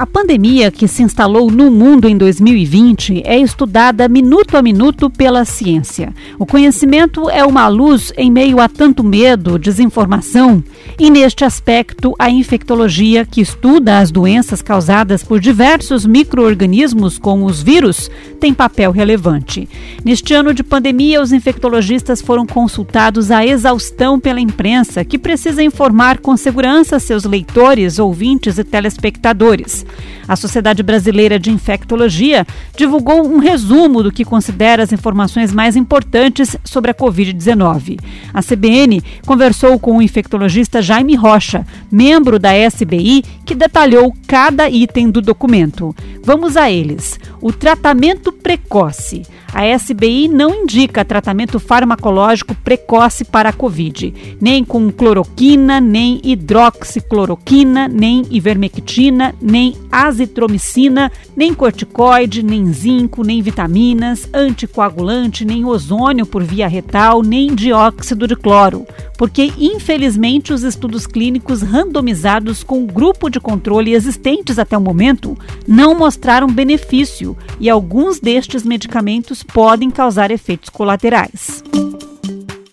A pandemia que se instalou no mundo em 2020 é estudada minuto a minuto pela ciência. O conhecimento é uma luz em meio a tanto medo, desinformação, e neste aspecto, a infectologia, que estuda as doenças causadas por diversos microorganismos, como os vírus, tem papel relevante. Neste ano de pandemia, os infectologistas foram consultados à exaustão pela imprensa, que precisa informar com segurança seus leitores, ouvintes e telespectadores. A Sociedade Brasileira de Infectologia divulgou um resumo do que considera as informações mais importantes sobre a Covid-19. A CBN conversou com o infectologista Jaime Rocha, membro da SBI, que detalhou cada item do documento. Vamos a eles. O tratamento precoce. A SBI não indica tratamento farmacológico precoce para a Covid, nem com cloroquina, nem hidroxicloroquina, nem ivermectina, nem azitromicina, nem corticoide, nem zinco, nem vitaminas, anticoagulante, nem ozônio por via retal, nem dióxido de cloro, porque infelizmente os estudos clínicos randomizados com o grupo de controle existentes até o momento não mostraram benefício e alguns destes medicamentos podem causar efeitos colaterais.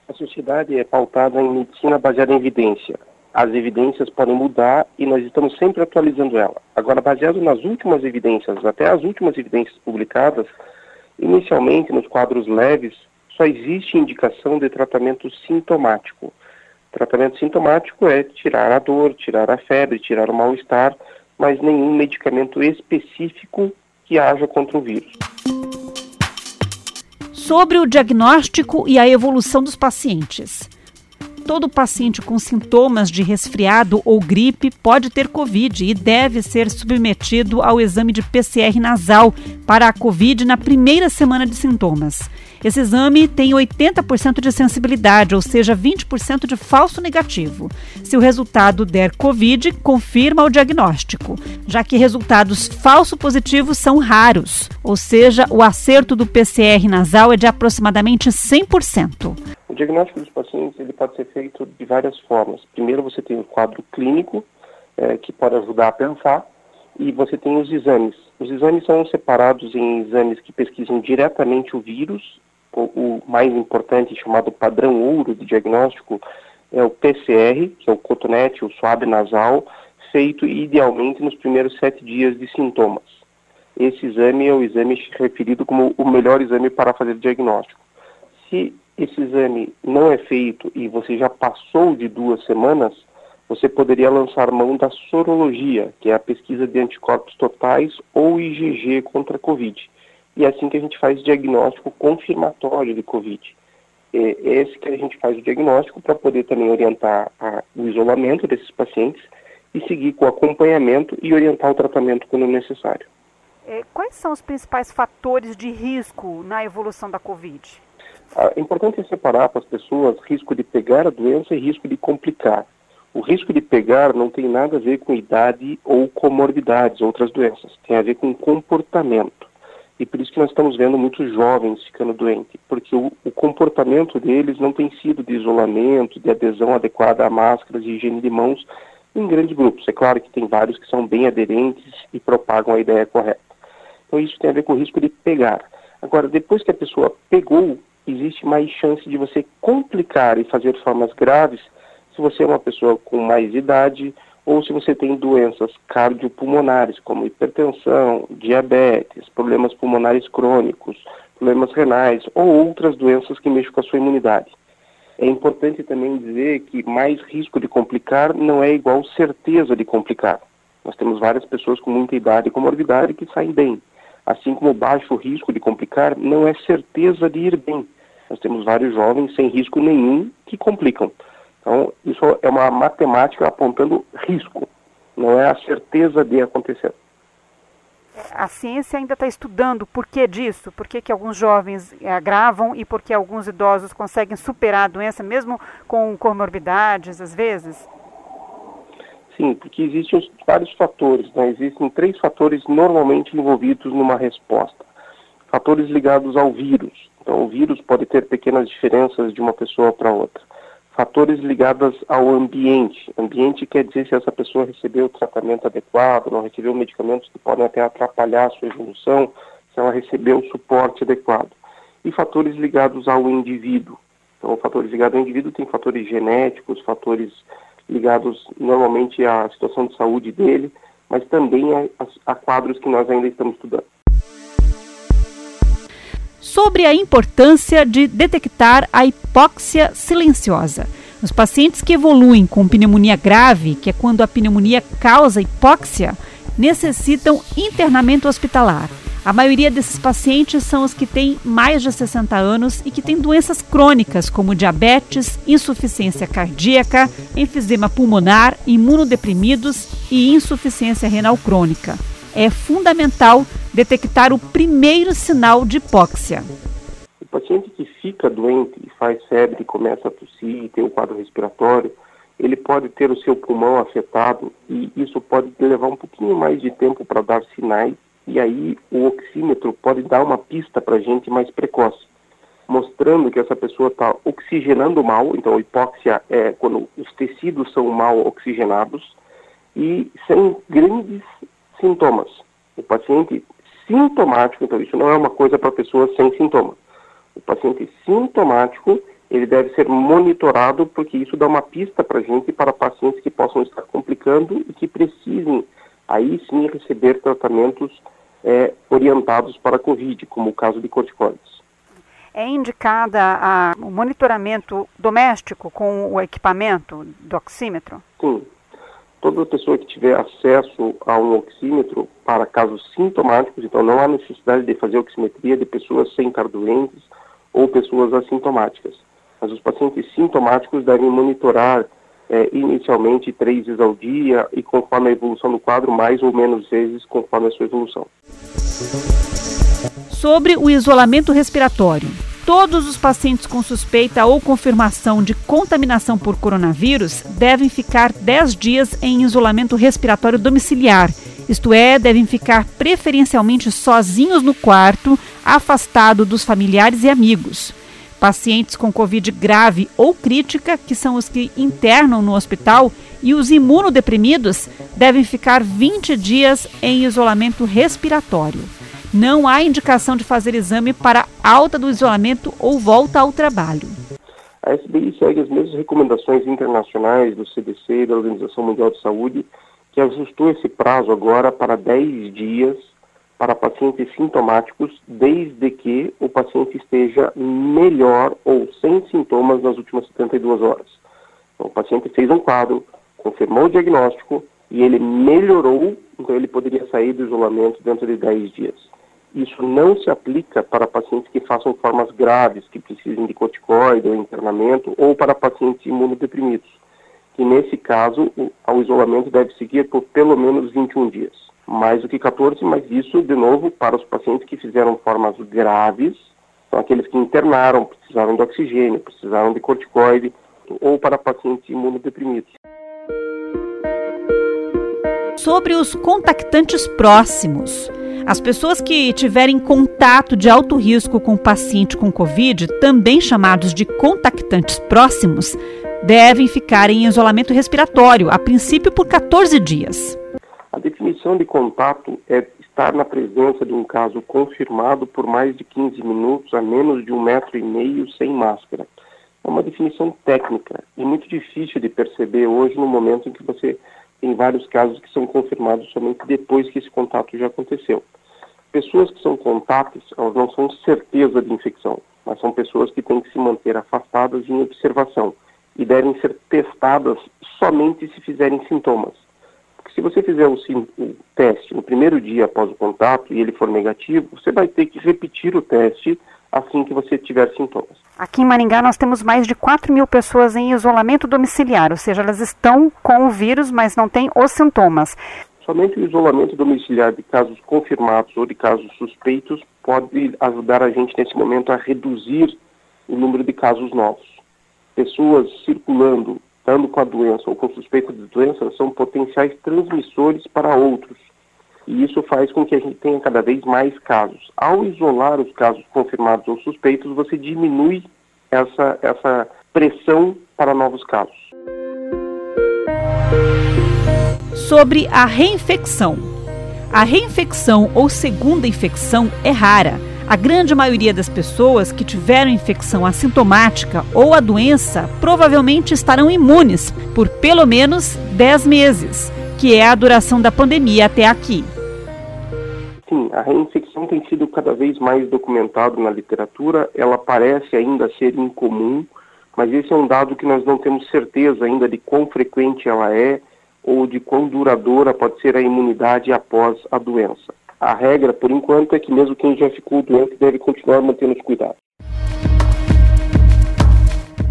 A sociedade é pautada em medicina baseada em evidência. As evidências podem mudar e nós estamos sempre atualizando ela. Agora, baseado nas últimas evidências, até as últimas evidências publicadas, inicialmente nos quadros leves, só existe indicação de tratamento sintomático. Tratamento sintomático é tirar a dor, tirar a febre, tirar o mal-estar, mas nenhum medicamento específico que haja contra o vírus sobre o diagnóstico e a evolução dos pacientes. Todo paciente com sintomas de resfriado ou gripe pode ter Covid e deve ser submetido ao exame de PCR nasal para a Covid na primeira semana de sintomas. Esse exame tem 80% de sensibilidade, ou seja, 20% de falso negativo. Se o resultado der Covid, confirma o diagnóstico, já que resultados falso positivos são raros, ou seja, o acerto do PCR nasal é de aproximadamente 100%. O diagnóstico dos pacientes ele pode ser feito de várias formas. Primeiro, você tem o quadro clínico, é, que pode ajudar a pensar, e você tem os exames. Os exames são separados em exames que pesquisam diretamente o vírus o mais importante, chamado padrão ouro de diagnóstico, é o PCR, que é o cotonete, o suave nasal, feito idealmente nos primeiros sete dias de sintomas. Esse exame é o exame referido como o melhor exame para fazer diagnóstico. Se esse exame não é feito e você já passou de duas semanas, você poderia lançar mão da sorologia, que é a pesquisa de anticorpos totais ou IgG contra a Covid e é assim que a gente faz diagnóstico confirmatório de Covid. É esse que a gente faz o diagnóstico para poder também orientar a, o isolamento desses pacientes e seguir com o acompanhamento e orientar o tratamento quando necessário. É, quais são os principais fatores de risco na evolução da Covid? É importante separar para as pessoas risco de pegar a doença e risco de complicar. O risco de pegar não tem nada a ver com idade ou comorbidades, outras doenças. Tem a ver com comportamento. E por isso que nós estamos vendo muitos jovens ficando doentes, porque o, o, comportamento deles não tem sido de isolamento, de adesão adequada a máscaras e higiene de mãos em grandes grupos. É claro que tem vários que são bem aderentes e propagam a ideia correta. Então isso tem a ver com o risco de pegar. Agora, depois que a pessoa pegou, existe mais chance de você complicar e fazer formas graves se você é uma pessoa com mais idade ou se você tem doenças cardiopulmonares, como hipertensão, diabetes, problemas pulmonares crônicos, problemas renais ou outras doenças que mexem com a sua imunidade. É importante também dizer que mais risco de complicar não é igual certeza de complicar. Nós temos várias pessoas com muita idade e comorbidade que saem bem. Assim como baixo risco de complicar não é certeza de ir bem. Nós temos vários jovens sem risco nenhum que complicam. Então, isso é uma matemática apontando risco, não é a certeza de acontecer. A ciência ainda está estudando o porquê disso, por que, que alguns jovens agravam e por que alguns idosos conseguem superar a doença, mesmo com comorbidades, às vezes? Sim, porque existem vários fatores, né? existem três fatores normalmente envolvidos numa resposta. Fatores ligados ao vírus. Então, o vírus pode ter pequenas diferenças de uma pessoa para outra Fatores ligados ao ambiente. Ambiente quer dizer se essa pessoa recebeu o tratamento adequado, não recebeu medicamentos que podem até atrapalhar a sua evolução, se ela recebeu o suporte adequado. E fatores ligados ao indivíduo. Então, fatores ligados ao indivíduo tem fatores genéticos, fatores ligados normalmente à situação de saúde dele, mas também a, a quadros que nós ainda estamos estudando sobre a importância de detectar a hipóxia silenciosa. Os pacientes que evoluem com pneumonia grave, que é quando a pneumonia causa hipóxia, necessitam internamento hospitalar. A maioria desses pacientes são os que têm mais de 60 anos e que têm doenças crônicas como diabetes, insuficiência cardíaca, enfisema pulmonar, imunodeprimidos e insuficiência renal crônica. É fundamental detectar o primeiro sinal de hipóxia. O paciente que fica doente e faz febre, começa a tossir e tem um quadro respiratório, ele pode ter o seu pulmão afetado e isso pode levar um pouquinho mais de tempo para dar sinais e aí o oxímetro pode dar uma pista para a gente mais precoce, mostrando que essa pessoa está oxigenando mal, então hipóxia é quando os tecidos são mal oxigenados e sem grandes sintomas. O paciente sintomático, então isso não é uma coisa para pessoas sem sintoma. O paciente sintomático, ele deve ser monitorado porque isso dá uma pista para a gente para pacientes que possam estar complicando e que precisem aí sim receber tratamentos é, orientados para a Covid, como o caso de corticoides. É indicada o monitoramento doméstico com o equipamento do oxímetro? Sim, toda pessoa que tiver acesso a um oxímetro para casos sintomáticos, então não há necessidade de fazer oximetria de pessoas sem estar doentes ou pessoas assintomáticas. Mas os pacientes sintomáticos devem monitorar é, inicialmente três vezes ao dia e conforme a evolução do quadro, mais ou menos vezes conforme a sua evolução. Sobre o isolamento respiratório. Todos os pacientes com suspeita ou confirmação de contaminação por coronavírus devem ficar 10 dias em isolamento respiratório domiciliar, isto é, devem ficar preferencialmente sozinhos no quarto, afastado dos familiares e amigos. Pacientes com Covid grave ou crítica, que são os que internam no hospital, e os imunodeprimidos devem ficar 20 dias em isolamento respiratório não há indicação de fazer exame para alta do isolamento ou volta ao trabalho. A SBI segue as mesmas recomendações internacionais do CDC e da Organização Mundial de Saúde, que ajustou esse prazo agora para 10 dias para pacientes sintomáticos, desde que o paciente esteja melhor ou sem sintomas nas últimas 72 horas. Então, o paciente fez um quadro, confirmou o diagnóstico e ele melhorou, então ele poderia sair do isolamento dentro de 10 dias. Isso não se aplica para pacientes que façam formas graves, que precisem de corticoide ou internamento, ou para pacientes imunodeprimidos, que nesse caso o, o isolamento deve seguir por pelo menos 21 dias. Mais do que 14, mas isso, de novo, para os pacientes que fizeram formas graves, são aqueles que internaram, precisaram de oxigênio, precisaram de corticoide, ou para pacientes imunodeprimidos. Sobre os contactantes próximos. As pessoas que tiverem contato de alto risco com o paciente com Covid, também chamados de contactantes próximos, devem ficar em isolamento respiratório, a princípio por 14 dias. A definição de contato é estar na presença de um caso confirmado por mais de 15 minutos a menos de um metro e meio sem máscara. É uma definição técnica e muito difícil de perceber hoje no momento em que você tem vários casos que são confirmados somente depois que esse contato já aconteceu. Pessoas que são contatos, elas não são certeza de infecção, mas são pessoas que têm que se manter afastadas em observação e devem ser testadas somente se fizerem sintomas. Porque se você fizer o, o teste no primeiro dia após o contato e ele for negativo, você vai ter que repetir o teste assim que você tiver sintomas. Aqui em Maringá nós temos mais de 4 mil pessoas em isolamento domiciliar, ou seja, elas estão com o vírus, mas não têm os sintomas. Somente o isolamento domiciliar de casos confirmados ou de casos suspeitos pode ajudar a gente nesse momento a reduzir o número de casos novos. Pessoas circulando, estando com a doença ou com suspeita de doença, são potenciais transmissores para outros. E isso faz com que a gente tenha cada vez mais casos. Ao isolar os casos confirmados ou suspeitos, você diminui essa, essa pressão para novos casos. Sobre a reinfecção. A reinfecção ou segunda infecção é rara. A grande maioria das pessoas que tiveram infecção assintomática ou a doença provavelmente estarão imunes por pelo menos 10 meses, que é a duração da pandemia até aqui. Sim, a reinfecção tem sido cada vez mais documentado na literatura. Ela parece ainda ser incomum, mas esse é um dado que nós não temos certeza ainda de quão frequente ela é ou de quão duradoura pode ser a imunidade após a doença. A regra, por enquanto, é que mesmo quem já ficou doente deve continuar mantendo os cuidados.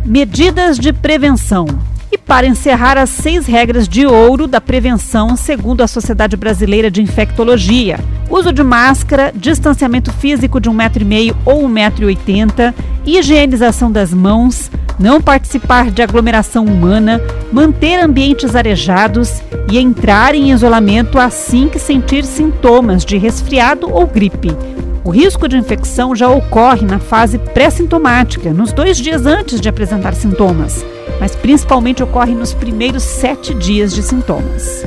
Medidas de prevenção. E para encerrar as seis regras de ouro da prevenção, segundo a Sociedade Brasileira de Infectologia: uso de máscara, distanciamento físico de um metro e meio ou um metro e oitenta, higienização das mãos, não participar de aglomeração humana, manter ambientes arejados e entrar em isolamento assim que sentir sintomas de resfriado ou gripe. O risco de infecção já ocorre na fase pré-sintomática, nos dois dias antes de apresentar sintomas, mas principalmente ocorre nos primeiros sete dias de sintomas.